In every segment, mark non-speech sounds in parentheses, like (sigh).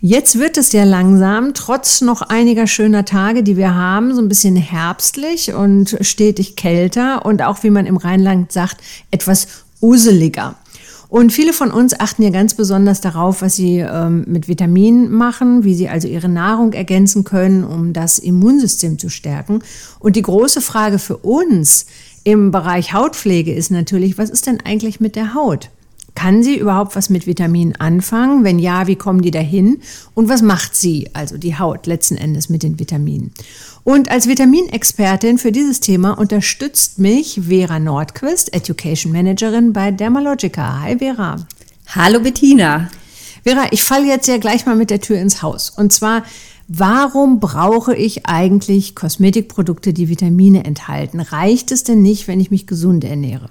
Jetzt wird es ja langsam, trotz noch einiger schöner Tage, die wir haben, so ein bisschen herbstlich und stetig kälter und auch, wie man im Rheinland sagt, etwas useliger. Und viele von uns achten ja ganz besonders darauf, was sie ähm, mit Vitaminen machen, wie sie also ihre Nahrung ergänzen können, um das Immunsystem zu stärken. Und die große Frage für uns im Bereich Hautpflege ist natürlich, was ist denn eigentlich mit der Haut? Kann sie überhaupt was mit Vitaminen anfangen? Wenn ja, wie kommen die dahin? Und was macht sie, also die Haut letzten Endes mit den Vitaminen? Und als Vitaminexpertin für dieses Thema unterstützt mich Vera Nordquist, Education Managerin bei Dermalogica. Hi Vera. Hallo Bettina. Vera, ich falle jetzt ja gleich mal mit der Tür ins Haus. Und zwar, Warum brauche ich eigentlich Kosmetikprodukte, die Vitamine enthalten? Reicht es denn nicht, wenn ich mich gesund ernähre?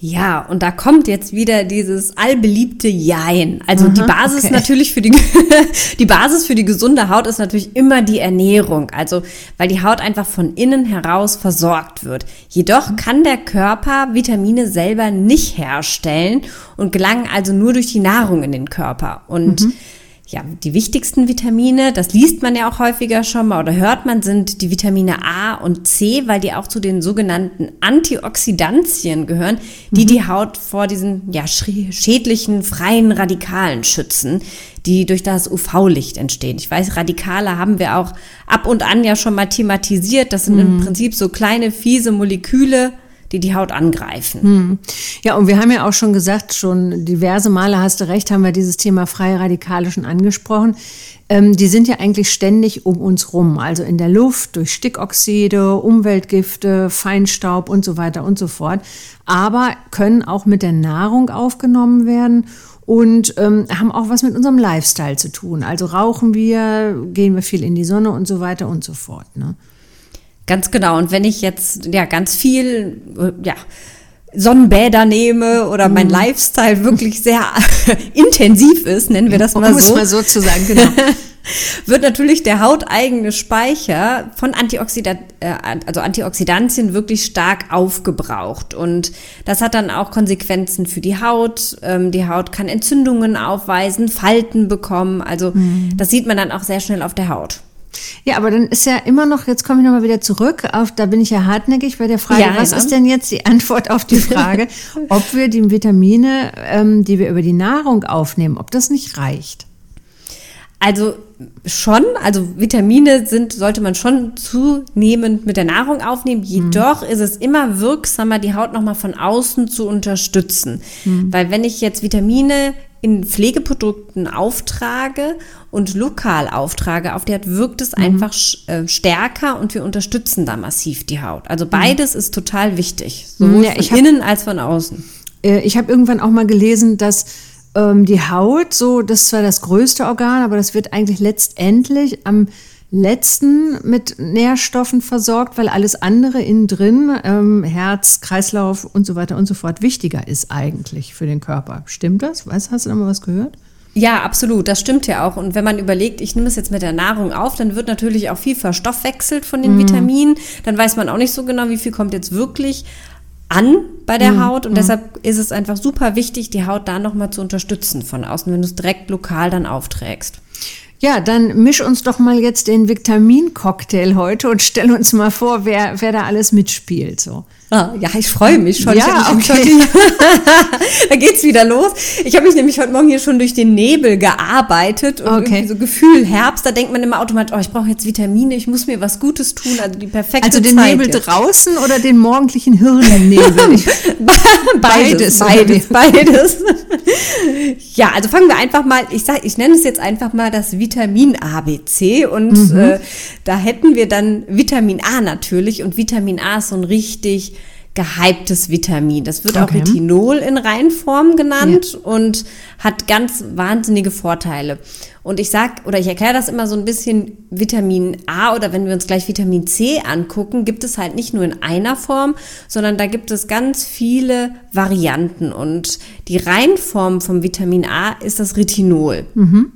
Ja, und da kommt jetzt wieder dieses allbeliebte Jein. Also Aha, die Basis okay. natürlich für die, (laughs) die Basis für die gesunde Haut ist natürlich immer die Ernährung. Also, weil die Haut einfach von innen heraus versorgt wird. Jedoch kann der Körper Vitamine selber nicht herstellen und gelangen also nur durch die Nahrung in den Körper. Und mhm ja, die wichtigsten Vitamine, das liest man ja auch häufiger schon mal oder hört man, sind die Vitamine A und C, weil die auch zu den sogenannten Antioxidantien gehören, die mhm. die Haut vor diesen ja, schädlichen freien Radikalen schützen, die durch das UV-Licht entstehen. Ich weiß, Radikale haben wir auch ab und an ja schon mal thematisiert. Das sind mhm. im Prinzip so kleine, fiese Moleküle, die die Haut angreifen. Hm. Ja, und wir haben ja auch schon gesagt, schon diverse Male hast du recht, haben wir dieses Thema freie Radikale schon angesprochen. Ähm, die sind ja eigentlich ständig um uns rum, also in der Luft, durch Stickoxide, Umweltgifte, Feinstaub und so weiter und so fort, aber können auch mit der Nahrung aufgenommen werden und ähm, haben auch was mit unserem Lifestyle zu tun. Also rauchen wir, gehen wir viel in die Sonne und so weiter und so fort. Ne? Ganz genau. Und wenn ich jetzt ja ganz viel, ja, Sonnenbäder nehme oder mein mhm. Lifestyle wirklich sehr (laughs) intensiv ist, nennen wir das mal so. Muss mal so zu sagen, genau. (laughs) wird natürlich der hauteigene Speicher von Antioxidant, äh, also Antioxidantien wirklich stark aufgebraucht. Und das hat dann auch Konsequenzen für die Haut. Ähm, die Haut kann Entzündungen aufweisen, Falten bekommen. Also mhm. das sieht man dann auch sehr schnell auf der Haut. Ja, aber dann ist ja immer noch, jetzt komme ich nochmal wieder zurück, auf, da bin ich ja hartnäckig bei der Frage, ja, was ja. ist denn jetzt die Antwort auf die Frage, (laughs) ob wir die Vitamine, ähm, die wir über die Nahrung aufnehmen, ob das nicht reicht? Also schon, also Vitamine sind, sollte man schon zunehmend mit der Nahrung aufnehmen. Jedoch mhm. ist es immer wirksamer, die Haut nochmal von außen zu unterstützen. Mhm. Weil wenn ich jetzt Vitamine in Pflegeprodukten auftrage und lokal auftrage, auf die Haut wirkt es mhm. einfach äh, stärker und wir unterstützen da massiv die Haut. Also mhm. beides mhm. ist total wichtig, sowohl ja, von innen als von außen. Äh, ich habe irgendwann auch mal gelesen, dass ähm, die Haut so, das ist zwar das größte Organ, aber das wird eigentlich letztendlich am letzten mit Nährstoffen versorgt, weil alles andere innen drin, ähm, Herz, Kreislauf und so weiter und so fort, wichtiger ist eigentlich für den Körper. Stimmt das? Weißt, hast du da mal was gehört? Ja, absolut, das stimmt ja auch. Und wenn man überlegt, ich nehme es jetzt mit der Nahrung auf, dann wird natürlich auch viel verstoffwechselt von den mm. Vitaminen. Dann weiß man auch nicht so genau, wie viel kommt jetzt wirklich an bei der mm. Haut. Und mm. deshalb ist es einfach super wichtig, die Haut da nochmal zu unterstützen von außen, wenn du es direkt lokal dann aufträgst. Ja, dann misch uns doch mal jetzt den Vitamincocktail heute und stell uns mal vor, wer, wer da alles mitspielt. So. Ah, ja, ich freue mich schon. Ja, okay. (laughs) da geht's wieder los. Ich habe mich nämlich heute Morgen hier schon durch den Nebel gearbeitet und okay. so Gefühl Herbst, da denkt man immer automatisch, oh, ich brauche jetzt Vitamine, ich muss mir was Gutes tun, also die perfekte Also den Zeit Nebel jetzt. draußen oder den morgendlichen Hirnnebel? (laughs) beides, beides, beides. ja, also fangen wir einfach mal, ich sag, ich nenne es jetzt einfach mal das Vitamin ABC und mhm. äh, da hätten wir dann Vitamin A natürlich und Vitamin A ist so ein richtig gehyptes Vitamin. Das wird okay. auch Retinol in Reinform genannt ja. und hat ganz wahnsinnige Vorteile. Und ich sag, oder ich erkläre das immer so ein bisschen Vitamin A oder wenn wir uns gleich Vitamin C angucken, gibt es halt nicht nur in einer Form, sondern da gibt es ganz viele Varianten. Und die Reinform vom Vitamin A ist das Retinol. Mhm.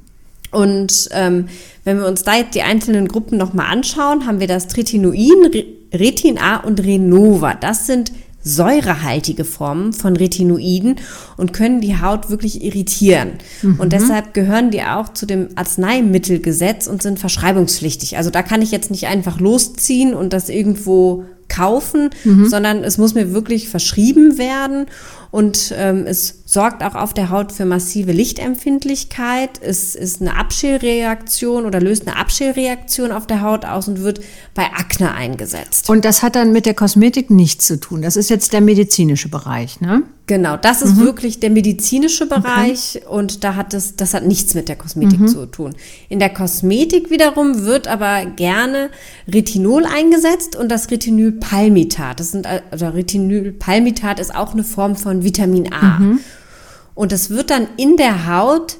Und ähm, wenn wir uns da jetzt die einzelnen Gruppen nochmal anschauen, haben wir das Tritinoin, Retin A und Renova. Das sind säurehaltige Formen von Retinoiden und können die Haut wirklich irritieren. Mhm. Und deshalb gehören die auch zu dem Arzneimittelgesetz und sind verschreibungspflichtig. Also da kann ich jetzt nicht einfach losziehen und das irgendwo kaufen, mhm. sondern es muss mir wirklich verschrieben werden und ähm, es sorgt auch auf der Haut für massive Lichtempfindlichkeit. Es ist eine Abschälreaktion oder löst eine Abschälreaktion auf der Haut aus und wird bei Akne eingesetzt. Und das hat dann mit der Kosmetik nichts zu tun. Das ist jetzt der medizinische Bereich, ne? Genau, das ist mhm. wirklich der medizinische Bereich okay. und da hat es, das hat nichts mit der Kosmetik mhm. zu tun. In der Kosmetik wiederum wird aber gerne Retinol eingesetzt und das Retinylpalmitat. Das sind, also Retinylpalmitat ist auch eine Form von Vitamin A. Mhm. Und das wird dann in der Haut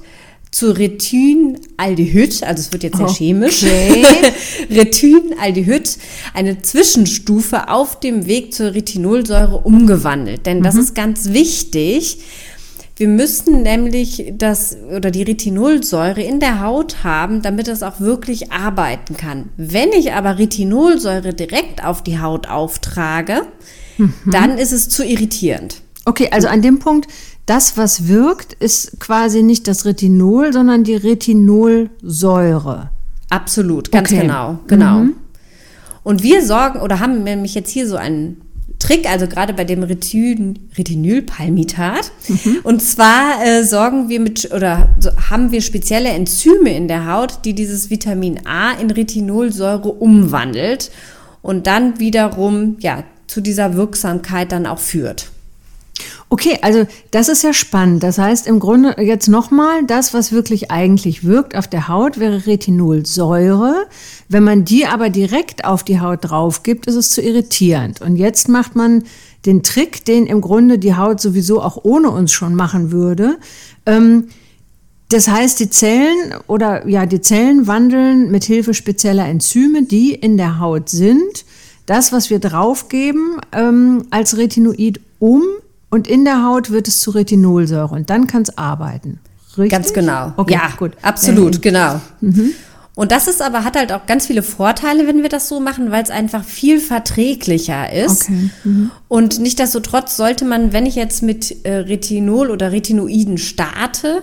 zu Retinaldehyd, also es wird jetzt sehr okay. chemisch, (laughs) (laughs) Retinaldehyd, eine Zwischenstufe auf dem Weg zur Retinolsäure umgewandelt. Denn mhm. das ist ganz wichtig. Wir müssen nämlich das oder die Retinolsäure in der Haut haben, damit es auch wirklich arbeiten kann. Wenn ich aber Retinolsäure direkt auf die Haut auftrage, mhm. dann ist es zu irritierend. Okay, also an dem Punkt das, was wirkt, ist quasi nicht das Retinol, sondern die Retinolsäure. Absolut, ganz okay. genau, genau. Mhm. Und wir sorgen oder haben nämlich jetzt hier so einen Trick, also gerade bei dem Retin Retinylpalmitat. Mhm. Und zwar äh, sorgen wir mit oder so, haben wir spezielle Enzyme in der Haut, die dieses Vitamin A in Retinolsäure umwandelt und dann wiederum ja zu dieser Wirksamkeit dann auch führt. Okay, also das ist ja spannend. Das heißt im Grunde jetzt nochmal, das, was wirklich eigentlich wirkt auf der Haut, wäre Retinolsäure. Wenn man die aber direkt auf die Haut drauf gibt, ist es zu irritierend. Und jetzt macht man den Trick, den im Grunde die Haut sowieso auch ohne uns schon machen würde. Ähm, das heißt, die Zellen oder ja, die Zellen wandeln mit Hilfe spezieller Enzyme, die in der Haut sind, das, was wir draufgeben, ähm, als Retinoid um und in der Haut wird es zu Retinolsäure und dann kann es arbeiten. Richtig? Ganz genau. Okay, ja, gut. Absolut, äh, genau. Mhm. Und das ist aber, hat halt auch ganz viele Vorteile, wenn wir das so machen, weil es einfach viel verträglicher ist. Okay. Mhm. Und nichtsdestotrotz sollte man, wenn ich jetzt mit äh, Retinol oder Retinoiden starte,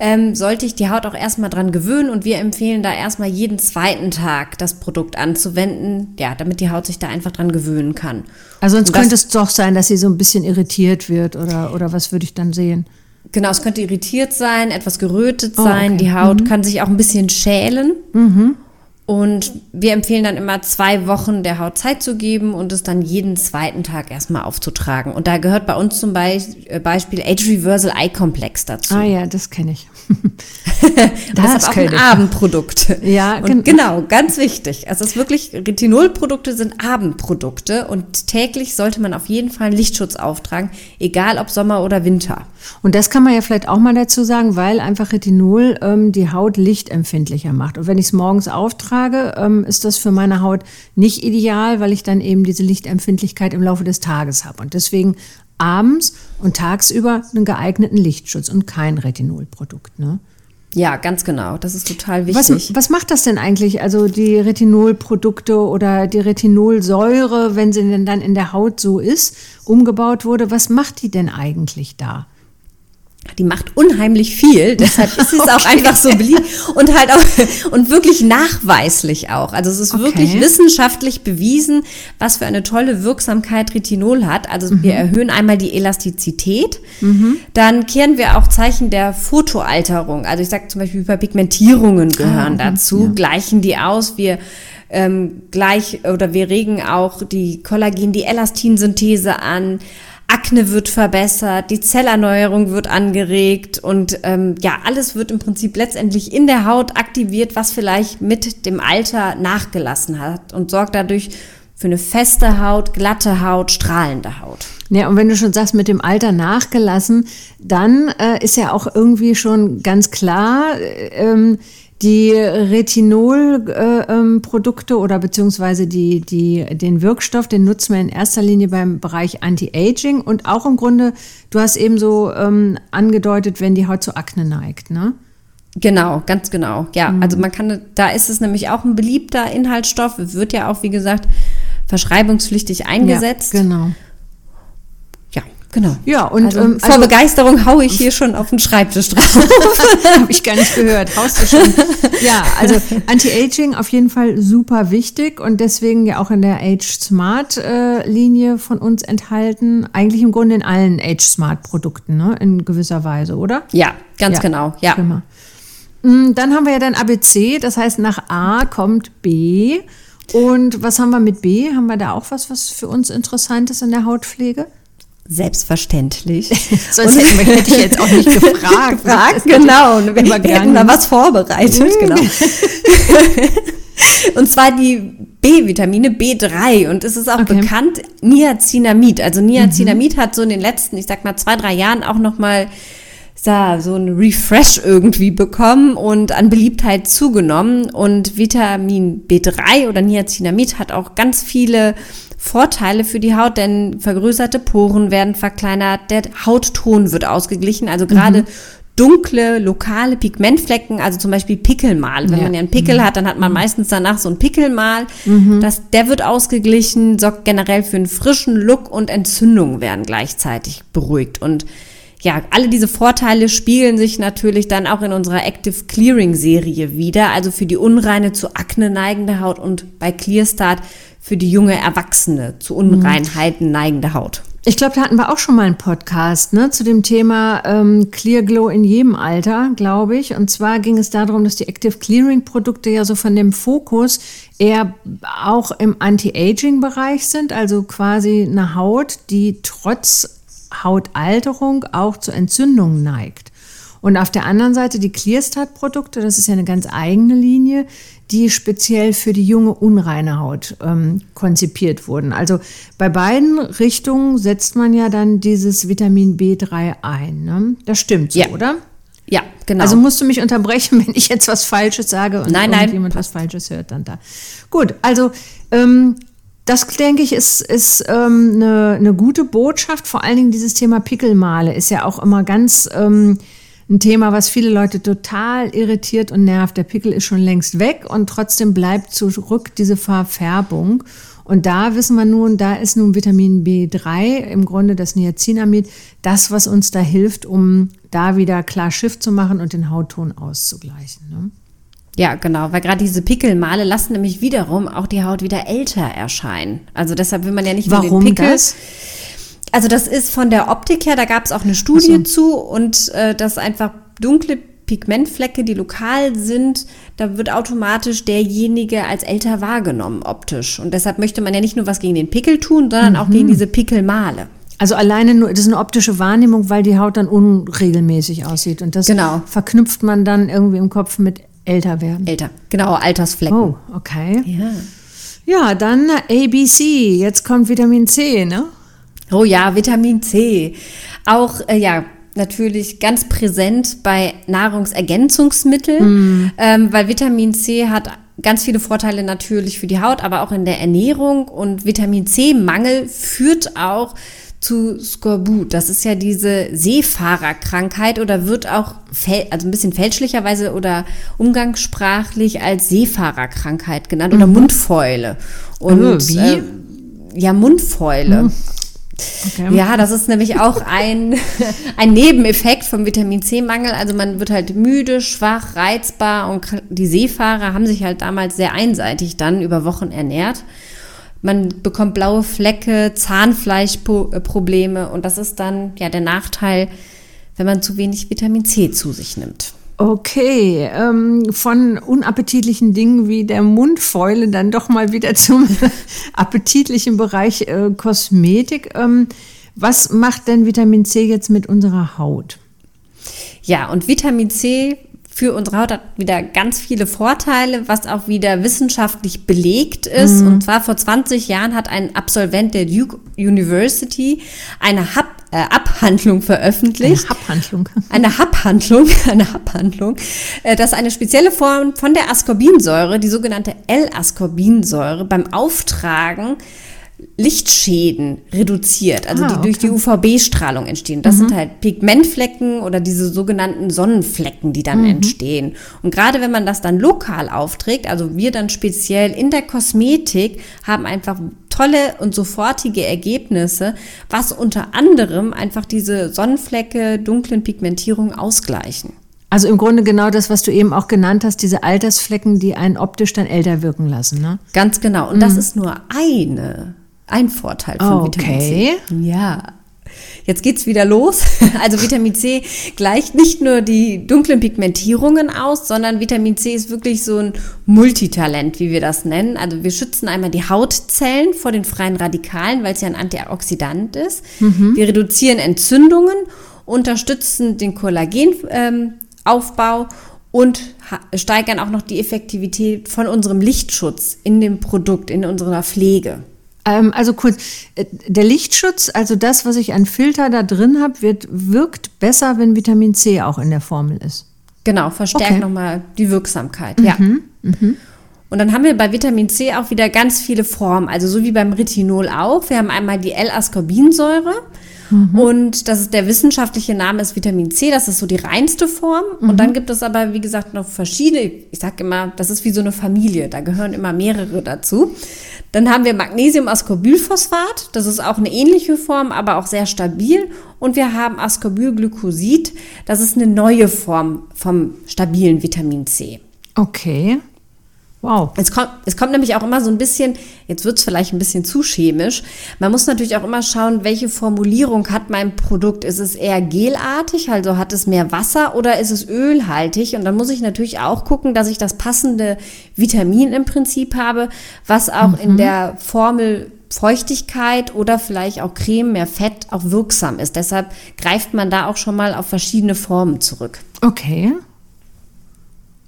ähm, sollte ich die Haut auch erstmal dran gewöhnen und wir empfehlen da erstmal jeden zweiten Tag das Produkt anzuwenden, ja, damit die Haut sich da einfach dran gewöhnen kann. Also sonst könnte es doch sein, dass sie so ein bisschen irritiert wird oder, oder was würde ich dann sehen? Genau, es könnte irritiert sein, etwas gerötet oh, sein, okay. die Haut mhm. kann sich auch ein bisschen schälen. Mhm. Und wir empfehlen dann immer zwei Wochen der Haut Zeit zu geben und es dann jeden zweiten Tag erstmal aufzutragen. Und da gehört bei uns zum äh, Beispiel Age Reversal Eye Complex dazu. Ah ja, das kenne ich. (laughs) das, das ist auch ein ich. Abendprodukt. Ja, und genau, ganz wichtig. Also es ist wirklich, Retinolprodukte sind Abendprodukte und täglich sollte man auf jeden Fall einen Lichtschutz auftragen, egal ob Sommer oder Winter. Und das kann man ja vielleicht auch mal dazu sagen, weil einfach Retinol ähm, die Haut lichtempfindlicher macht. Und wenn ich es morgens auftrage, trage, ähm, ist das für meine Haut nicht ideal, weil ich dann eben diese Lichtempfindlichkeit im Laufe des Tages habe. Und deswegen abends und tagsüber einen geeigneten Lichtschutz und kein Retinolprodukt. Ne? Ja, ganz genau. Das ist total wichtig. Was, was, macht das denn eigentlich? Also die Retinolprodukte oder die Retinolsäure, wenn sie denn dann in der Haut so ist, umgebaut wurde, was macht die denn eigentlich da? Die macht unheimlich viel, (laughs) deshalb ist es okay. auch einfach so beliebt und halt auch (laughs) und wirklich nachweislich auch. Also es ist okay. wirklich wissenschaftlich bewiesen, was für eine tolle Wirksamkeit Retinol hat. Also mhm. wir erhöhen einmal die Elastizität, mhm. dann kehren wir auch Zeichen der Fotoalterung. Also ich sage zum Beispiel Hyperpigmentierungen gehören ah, dazu, ja. gleichen die aus. Wir ähm, gleich oder wir regen auch die Kollagen, die Elastinsynthese an. Akne wird verbessert, die Zellerneuerung wird angeregt und ähm, ja, alles wird im Prinzip letztendlich in der Haut aktiviert, was vielleicht mit dem Alter nachgelassen hat und sorgt dadurch für eine feste Haut, glatte Haut, strahlende Haut. Ja, und wenn du schon sagst, mit dem Alter nachgelassen, dann äh, ist ja auch irgendwie schon ganz klar, ähm, die Retinol-Produkte äh, ähm, oder beziehungsweise die, die, den Wirkstoff, den nutzen wir in erster Linie beim Bereich Anti-Aging und auch im Grunde, du hast eben so ähm, angedeutet, wenn die Haut zu Akne neigt, ne? Genau, ganz genau. Ja, mhm. also man kann, da ist es nämlich auch ein beliebter Inhaltsstoff, wird ja auch, wie gesagt, verschreibungspflichtig eingesetzt. Ja, genau. Genau. Ja, und also, ähm, vor also, Begeisterung haue ich hier schon auf den Schreibtisch drauf. (laughs) Habe ich gar nicht gehört. Haust du schon? Ja, also Anti-Aging auf jeden Fall super wichtig und deswegen ja auch in der Age Smart äh, Linie von uns enthalten. Eigentlich im Grunde in allen Age Smart Produkten, ne? In gewisser Weise, oder? Ja, ganz ja, genau. Ja. Prima. Mm, dann haben wir ja dann ABC, das heißt nach A kommt B. Und was haben wir mit B? Haben wir da auch was, was für uns interessant ist in der Hautpflege? Selbstverständlich. (laughs) Sonst hätte, hätte ich jetzt auch nicht (laughs) gefragt. gefragt genau. Wir, wir hätten da was vorbereitet. Mhm. Genau. (laughs) Und zwar die B-Vitamine B3 und es ist auch okay. bekannt Niacinamid. Also Niacinamid mhm. hat so in den letzten, ich sag mal zwei drei Jahren auch noch mal ja, so ein Refresh irgendwie bekommen und an Beliebtheit zugenommen. Und Vitamin B3 oder Niacinamid hat auch ganz viele Vorteile für die Haut, denn vergrößerte Poren werden verkleinert, der Hautton wird ausgeglichen, also gerade mhm. dunkle, lokale Pigmentflecken, also zum Beispiel Pickelmal. Wenn ja. man ja einen Pickel mhm. hat, dann hat man mhm. meistens danach so ein Pickelmal. Mhm. Das, der wird ausgeglichen, sorgt generell für einen frischen Look und Entzündungen werden gleichzeitig beruhigt. Und ja, alle diese Vorteile spiegeln sich natürlich dann auch in unserer Active Clearing Serie wieder, also für die unreine zu Akne neigende Haut und bei Clearstart für die junge Erwachsene zu Unreinheiten neigende Haut. Ich glaube, da hatten wir auch schon mal einen Podcast ne, zu dem Thema ähm, Clear Glow in jedem Alter, glaube ich. Und zwar ging es darum, dass die Active Clearing Produkte ja so von dem Fokus eher auch im Anti-Aging-Bereich sind, also quasi eine Haut, die trotz Hautalterung auch zu Entzündungen neigt. Und auf der anderen Seite die Clearstat-Produkte, das ist ja eine ganz eigene Linie, die speziell für die junge, unreine Haut ähm, konzipiert wurden. Also bei beiden Richtungen setzt man ja dann dieses Vitamin B3 ein. Ne? Das stimmt so, ja. oder? Ja, genau. Also musst du mich unterbrechen, (laughs) wenn ich jetzt was Falsches sage und nein, irgendjemand was Falsches hört dann da. Gut, also ähm, das, denke ich, ist, ist ähm, eine, eine gute Botschaft. Vor allen Dingen dieses Thema Pickelmale ist ja auch immer ganz ähm, ein Thema, was viele Leute total irritiert und nervt. Der Pickel ist schon längst weg und trotzdem bleibt zurück diese Verfärbung. Und da wissen wir nun, da ist nun Vitamin B3, im Grunde das Niacinamid, das, was uns da hilft, um da wieder klar Schiff zu machen und den Hautton auszugleichen. Ne? Ja, genau, weil gerade diese Pickelmale lassen nämlich wiederum auch die Haut wieder älter erscheinen. Also deshalb will man ja nicht Warum den Pickel. Das? Also das ist von der Optik her, da gab es auch eine Studie so. zu und äh, dass einfach dunkle Pigmentflecke, die lokal sind, da wird automatisch derjenige als älter wahrgenommen optisch. Und deshalb möchte man ja nicht nur was gegen den Pickel tun, sondern mhm. auch gegen diese Pickelmale. Also alleine nur, das ist eine optische Wahrnehmung, weil die Haut dann unregelmäßig aussieht. Und das genau. verknüpft man dann irgendwie im Kopf mit Älter werden. Älter, genau, Altersflecken. Oh, okay. Ja. Ja, dann ABC. Jetzt kommt Vitamin C, ne? Oh ja, Vitamin C. Auch, äh, ja, natürlich ganz präsent bei Nahrungsergänzungsmitteln, mm. ähm, weil Vitamin C hat ganz viele Vorteile natürlich für die Haut, aber auch in der Ernährung. Und Vitamin C-Mangel führt auch zu Skorbut. Das ist ja diese Seefahrerkrankheit oder wird auch, also ein bisschen fälschlicherweise oder umgangssprachlich als Seefahrerkrankheit genannt oder mhm. Mundfäule. Und also, wie? Äh, ja, Mundfäule. Mhm. Okay. Ja, das ist nämlich auch ein, (laughs) ein Nebeneffekt vom Vitamin C-Mangel. Also man wird halt müde, schwach, reizbar und die Seefahrer haben sich halt damals sehr einseitig dann über Wochen ernährt. Man bekommt blaue Flecke, Zahnfleischprobleme und das ist dann ja der Nachteil, wenn man zu wenig Vitamin C zu sich nimmt. Okay, ähm, von unappetitlichen Dingen wie der Mundfäule dann doch mal wieder (laughs) zum appetitlichen Bereich äh, Kosmetik. Ähm, was macht denn Vitamin C jetzt mit unserer Haut? Ja, und Vitamin C für unsere Haut hat wieder ganz viele Vorteile, was auch wieder wissenschaftlich belegt ist. Mhm. Und zwar vor 20 Jahren hat ein Absolvent der Duke University eine Hub äh, Abhandlung veröffentlicht. Eine Abhandlung. Eine Abhandlung, (laughs) eine Abhandlung, äh, dass eine spezielle Form von der Ascorbinsäure, die sogenannte L-Ascorbinsäure, beim Auftragen Lichtschäden reduziert, also ah, die durch die UVB-Strahlung entstehen. Das mhm. sind halt Pigmentflecken oder diese sogenannten Sonnenflecken, die dann mhm. entstehen. Und gerade wenn man das dann lokal aufträgt, also wir dann speziell in der Kosmetik, haben einfach tolle und sofortige Ergebnisse, was unter anderem einfach diese Sonnenflecke, dunklen Pigmentierungen ausgleichen. Also im Grunde genau das, was du eben auch genannt hast, diese Altersflecken, die einen optisch dann älter wirken lassen, ne? Ganz genau. Und mhm. das ist nur eine ein Vorteil von okay. Vitamin C. Ja. Jetzt geht's wieder los. (laughs) Also Vitamin C gleicht nicht nur die dunklen Pigmentierungen aus, sondern Vitamin C ist wirklich so ein Multitalent, wie wir das nennen. Also wir schützen einmal die Hautzellen vor den freien Radikalen, weil es ja ein Antioxidant ist. Mhm. Wir reduzieren Entzündungen, unterstützen den Kollagenaufbau ähm, und steigern auch noch die Effektivität von unserem Lichtschutz in dem Produkt, in unserer Pflege. Ähm, also kurz, äh, der Lichtschutz, also das, was ich an Filter da drin habe, wirkt besser, wenn Vitamin C auch in der Formel ist. Genau, verstärkt okay. nochmal die Wirksamkeit. Mhm. Ja. Mhm. Und dann haben wir bei Vitamin C auch wieder ganz viele Formen, also so wie beim Retinol auch. Wir haben einmal die L-Ascorbinsäure. Mhm. Und das ist der wissenschaftliche Name ist Vitamin C, das ist so die reinste Form. Mhm. Und dann gibt es aber, wie gesagt, noch verschiedene, ich sage immer, das ist wie so eine Familie, da gehören immer mehrere dazu. Dann haben wir Magnesium-Ascorbylphosphat, das ist auch eine ähnliche Form, aber auch sehr stabil. Und wir haben Ascorbylglycosid, das ist eine neue Form vom stabilen Vitamin C. Okay. Wow. Es kommt, es kommt nämlich auch immer so ein bisschen, jetzt wird es vielleicht ein bisschen zu chemisch. Man muss natürlich auch immer schauen, welche Formulierung hat mein Produkt. Ist es eher gelartig, also hat es mehr Wasser oder ist es ölhaltig? Und dann muss ich natürlich auch gucken, dass ich das passende Vitamin im Prinzip habe, was auch mhm. in der Formel Feuchtigkeit oder vielleicht auch Creme, mehr Fett auch wirksam ist. Deshalb greift man da auch schon mal auf verschiedene Formen zurück. Okay.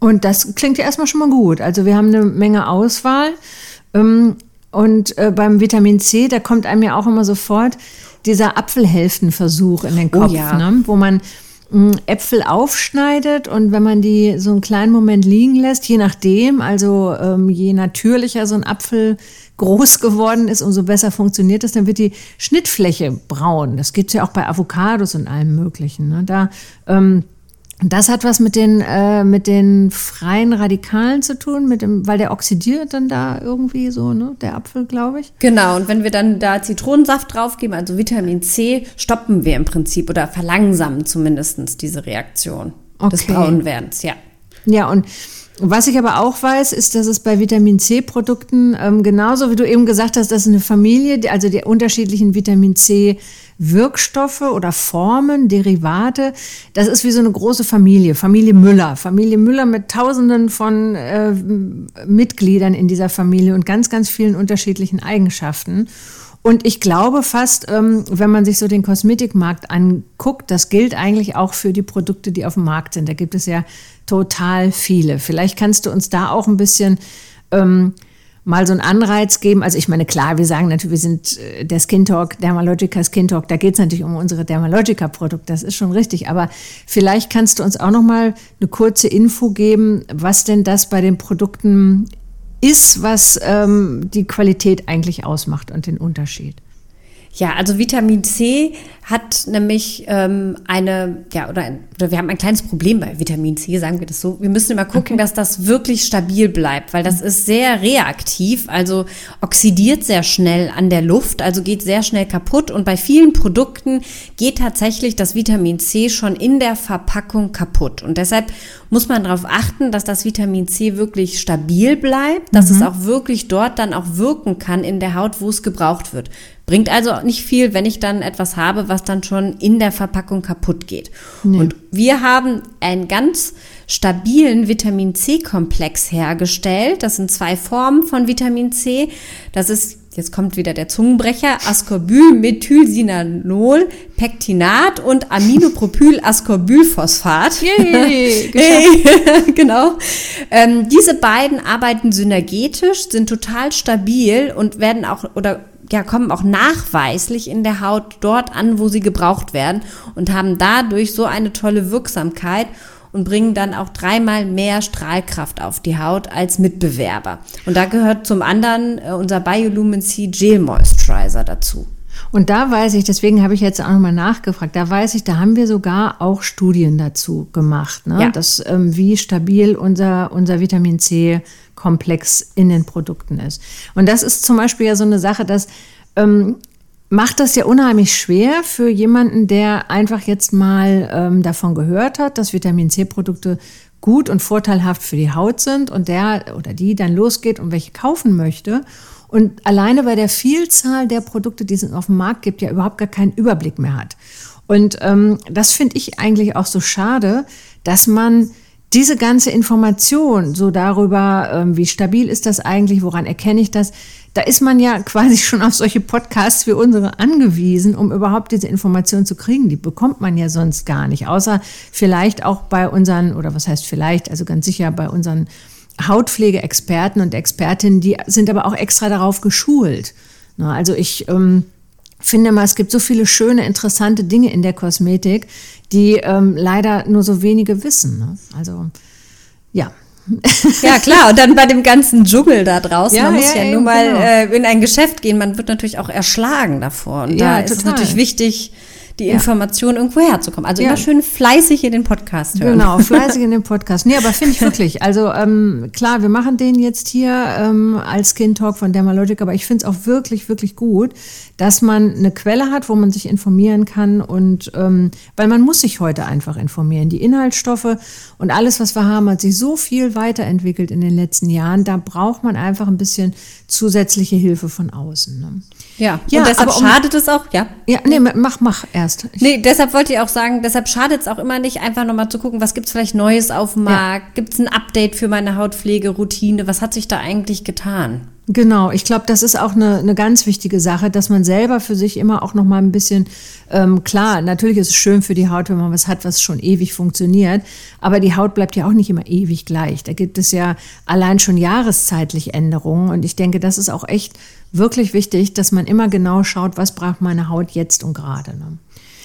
Und das klingt ja erstmal schon mal gut. Also wir haben eine Menge Auswahl. Ähm, und äh, beim Vitamin C, da kommt einem ja auch immer sofort dieser Apfelhälftenversuch in den oh Kopf, oh ja. ne? wo man hm, Äpfel aufschneidet und wenn man die so einen kleinen Moment liegen lässt, je nachdem, also ähm, je natürlicher so ein Apfel groß geworden ist, umso besser funktioniert es, dann wird die Schnittfläche braun. Das gibt es ja auch bei Avocados und allem Möglichen. Ne? Da ähm, das hat was mit den, äh, mit den freien Radikalen zu tun, mit dem, weil der oxidiert dann da irgendwie so, ne? Der Apfel, glaube ich. Genau, und wenn wir dann da Zitronensaft draufgeben, also Vitamin C, stoppen wir im Prinzip oder verlangsamen zumindest diese Reaktion okay. des Braunwerdens, ja. Ja, und was ich aber auch weiß, ist, dass es bei Vitamin C-Produkten ähm, genauso wie du eben gesagt hast, dass eine Familie, also die unterschiedlichen Vitamin C Wirkstoffe oder Formen, Derivate, das ist wie so eine große Familie, Familie Müller, Familie Müller mit Tausenden von äh, Mitgliedern in dieser Familie und ganz, ganz vielen unterschiedlichen Eigenschaften. Und ich glaube fast, ähm, wenn man sich so den Kosmetikmarkt anguckt, das gilt eigentlich auch für die Produkte, die auf dem Markt sind. Da gibt es ja total viele. Vielleicht kannst du uns da auch ein bisschen ähm, mal so einen Anreiz geben. Also ich meine, klar, wir sagen natürlich, wir sind äh, der Skin Talk, Dermalogica Skin Talk, da geht es natürlich um unsere Dermalogica-Produkte, das ist schon richtig. Aber vielleicht kannst du uns auch noch mal eine kurze Info geben, was denn das bei den Produkten ist, was ähm, die Qualität eigentlich ausmacht und den Unterschied. Ja, also Vitamin C hat nämlich ähm, eine, ja, oder, ein, oder wir haben ein kleines Problem bei Vitamin C, sagen wir das so. Wir müssen immer gucken, okay. dass das wirklich stabil bleibt, weil das ist sehr reaktiv, also oxidiert sehr schnell an der Luft, also geht sehr schnell kaputt. Und bei vielen Produkten geht tatsächlich das Vitamin C schon in der Verpackung kaputt. Und deshalb muss man darauf achten, dass das Vitamin C wirklich stabil bleibt, dass mhm. es auch wirklich dort dann auch wirken kann in der Haut, wo es gebraucht wird. Bringt also nicht viel, wenn ich dann etwas habe, was dann schon in der Verpackung kaputt geht. Nee. Und wir haben einen ganz stabilen Vitamin C-Komplex hergestellt. Das sind zwei Formen von Vitamin C. Das ist jetzt kommt wieder der Zungenbrecher, Ascorbylmethylsinanol, Pektinat und Aminopropylascorbylphosphat. Yay, (laughs) hey, (laughs) genau. Ähm, diese beiden arbeiten synergetisch, sind total stabil und werden auch oder ja, kommen auch nachweislich in der Haut dort an, wo sie gebraucht werden und haben dadurch so eine tolle Wirksamkeit und bringen dann auch dreimal mehr Strahlkraft auf die Haut als Mitbewerber. Und da gehört zum anderen äh, unser Biolumin C Gel Moisturizer dazu. Und da weiß ich, deswegen habe ich jetzt auch nochmal nachgefragt, da weiß ich, da haben wir sogar auch Studien dazu gemacht, ne? ja. dass, ähm, wie stabil unser, unser Vitamin C Komplex in den Produkten ist. Und das ist zum Beispiel ja so eine Sache, dass ähm, macht das ja unheimlich schwer für jemanden, der einfach jetzt mal ähm, davon gehört hat, dass Vitamin C-Produkte gut und vorteilhaft für die Haut sind und der oder die dann losgeht und welche kaufen möchte. Und alleine bei der Vielzahl der Produkte, die es auf dem Markt gibt, ja überhaupt gar keinen Überblick mehr hat. Und ähm, das finde ich eigentlich auch so schade, dass man diese ganze Information so darüber, ähm, wie stabil ist das eigentlich, woran erkenne ich das, da ist man ja (laughs) quasi schon auf solche Podcasts wie unsere angewiesen, um überhaupt diese Informationen zu kriegen. Die bekommt man ja sonst gar nicht, außer vielleicht auch bei unseren, oder was heißt vielleicht, also ganz sicher bei unseren Hautpflegeexperten und Expertinnen, die sind aber auch extra darauf geschult. Also ich ähm, finde mal, es gibt so viele schöne, interessante Dinge in der Kosmetik, die ähm, leider nur so wenige wissen. Ne? Also ja, (laughs) ja, klar. Und dann bei dem ganzen Dschungel da draußen, ja, man muss ja, ja nur mal genau. äh, in ein Geschäft gehen. Man wird natürlich auch erschlagen davor. Und ja, da ist es natürlich wichtig, die ja. Information irgendwo herzukommen. Also ja. immer schön fleißig in den Podcast hören. Genau, (laughs) fleißig in den Podcast. Nee, aber finde ich wirklich. Also ähm, klar, wir machen den jetzt hier ähm, als Skin Talk von Dermalogic, aber ich finde es auch wirklich, wirklich gut, dass man eine Quelle hat, wo man sich informieren kann und ähm, weil man muss sich heute einfach informieren. Die Inhaltsstoffe und alles, was wir haben, hat sich so viel weiterentwickelt in den letzten Jahren. Da braucht man einfach ein bisschen zusätzliche Hilfe von außen. Ne? Ja, ja und deshalb um, schadet es auch, ja. Ja, nee, mach, mach erst. Ich nee, deshalb wollte ich auch sagen, deshalb schadet es auch immer nicht, einfach nochmal zu gucken, was gibt es vielleicht Neues auf dem Markt? Ja. Gibt es ein Update für meine Hautpflegeroutine? Was hat sich da eigentlich getan? Genau, ich glaube, das ist auch eine, eine ganz wichtige Sache, dass man selber für sich immer auch noch mal ein bisschen ähm, klar. Natürlich ist es schön für die Haut, wenn man was hat, was schon ewig funktioniert, aber die Haut bleibt ja auch nicht immer ewig gleich. Da gibt es ja allein schon jahreszeitlich Änderungen und ich denke, das ist auch echt wirklich wichtig, dass man immer genau schaut, was braucht meine Haut jetzt und gerade. Ne?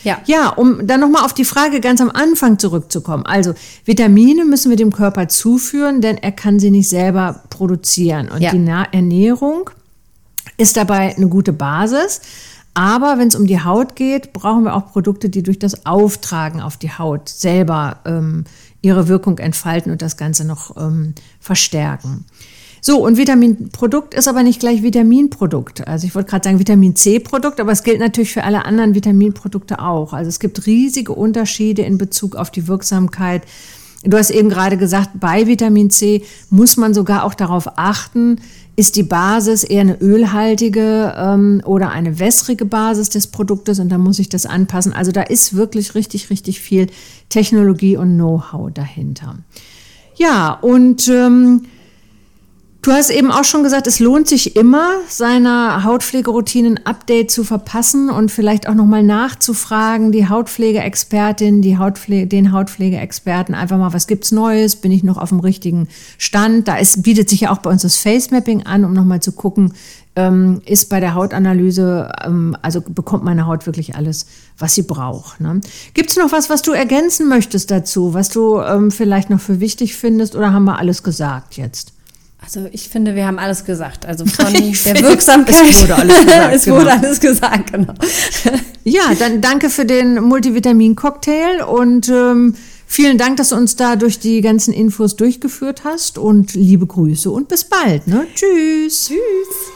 Ja. ja, um dann nochmal auf die Frage ganz am Anfang zurückzukommen. Also Vitamine müssen wir dem Körper zuführen, denn er kann sie nicht selber produzieren. Und ja. die Ernährung ist dabei eine gute Basis. Aber wenn es um die Haut geht, brauchen wir auch Produkte, die durch das Auftragen auf die Haut selber ähm, ihre Wirkung entfalten und das Ganze noch ähm, verstärken. So, und Vitaminprodukt ist aber nicht gleich Vitaminprodukt. Also ich wollte gerade sagen Vitamin C-Produkt, aber es gilt natürlich für alle anderen Vitaminprodukte auch. Also es gibt riesige Unterschiede in Bezug auf die Wirksamkeit. Du hast eben gerade gesagt, bei Vitamin C muss man sogar auch darauf achten, ist die Basis eher eine ölhaltige ähm, oder eine wässrige Basis des Produktes und da muss ich das anpassen. Also da ist wirklich richtig, richtig viel Technologie und Know-how dahinter. Ja, und ähm, Du hast eben auch schon gesagt, es lohnt sich immer, seiner Hautpflegeroutine ein Update zu verpassen und vielleicht auch nochmal nachzufragen, die Hautpflegeexpertin, die Hautpflege, den Hautpflegeexperten einfach mal, was gibt's Neues? Bin ich noch auf dem richtigen Stand? Da ist, bietet sich ja auch bei uns das Face Mapping an, um nochmal zu gucken, ähm, ist bei der Hautanalyse, ähm, also bekommt meine Haut wirklich alles, was sie braucht. Ne? Gibt es noch was, was du ergänzen möchtest dazu, was du ähm, vielleicht noch für wichtig findest oder haben wir alles gesagt jetzt? Also ich finde, wir haben alles gesagt. Also (laughs) von der Wirksamkeit. Es wurde alles (laughs) gesagt. es wurde genau. alles gesagt, genau. (laughs) ja, dann danke für den Multivitamin-Cocktail und ähm, vielen Dank, dass du uns da durch die ganzen Infos durchgeführt hast und liebe Grüße und bis bald. Ne? Tschüss. Tschüss.